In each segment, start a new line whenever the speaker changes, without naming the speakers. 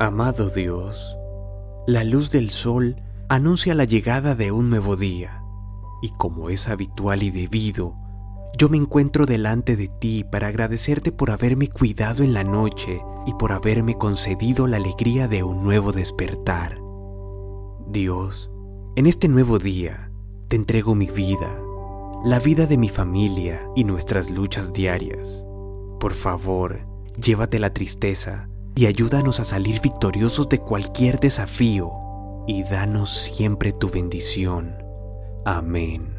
Amado Dios, la luz del sol anuncia la llegada de un nuevo día, y como es habitual y debido, yo me encuentro delante de ti para agradecerte por haberme cuidado en la noche y por haberme concedido la alegría de un nuevo despertar. Dios, en este nuevo día te entrego mi vida, la vida de mi familia y nuestras luchas diarias. Por favor, llévate la tristeza y ayúdanos a salir victoriosos de cualquier desafío y danos siempre tu bendición. Amén.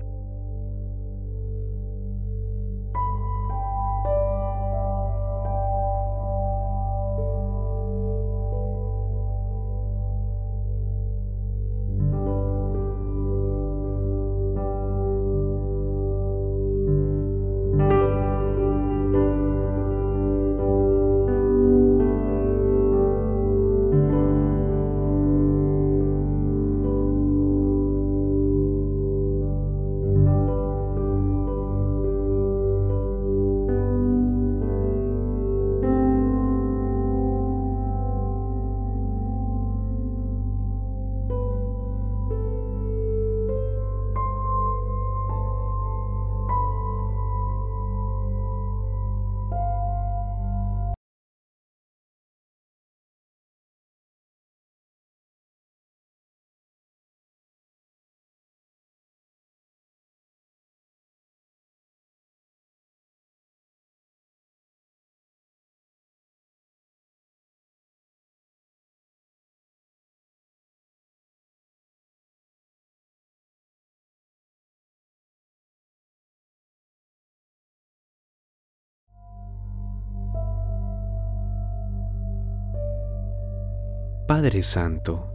Padre Santo,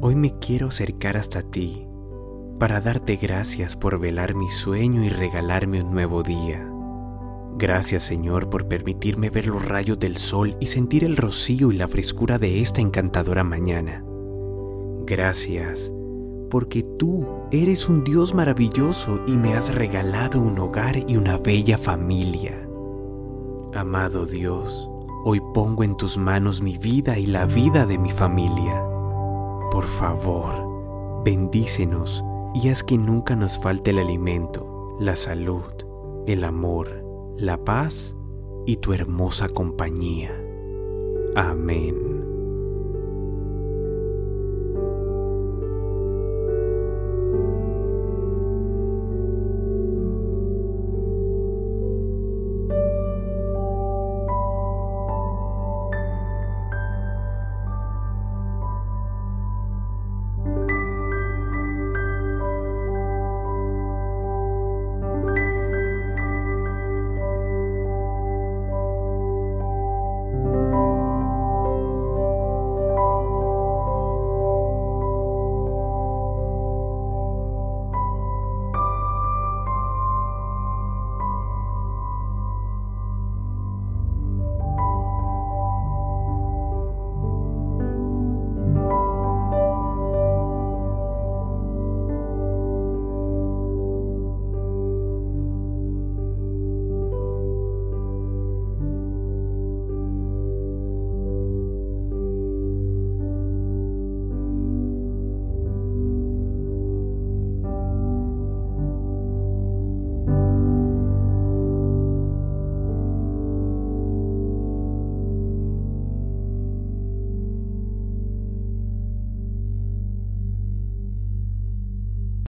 hoy me quiero acercar hasta ti para darte gracias por velar mi sueño y regalarme un nuevo día. Gracias Señor por permitirme ver los rayos del sol y sentir el rocío y la frescura de esta encantadora mañana. Gracias porque tú eres un Dios maravilloso y me has regalado un hogar y una bella familia. Amado Dios, Hoy pongo en tus manos mi vida y la vida de mi familia. Por favor, bendícenos y haz que nunca nos falte el alimento, la salud, el amor, la paz y tu hermosa compañía. Amén.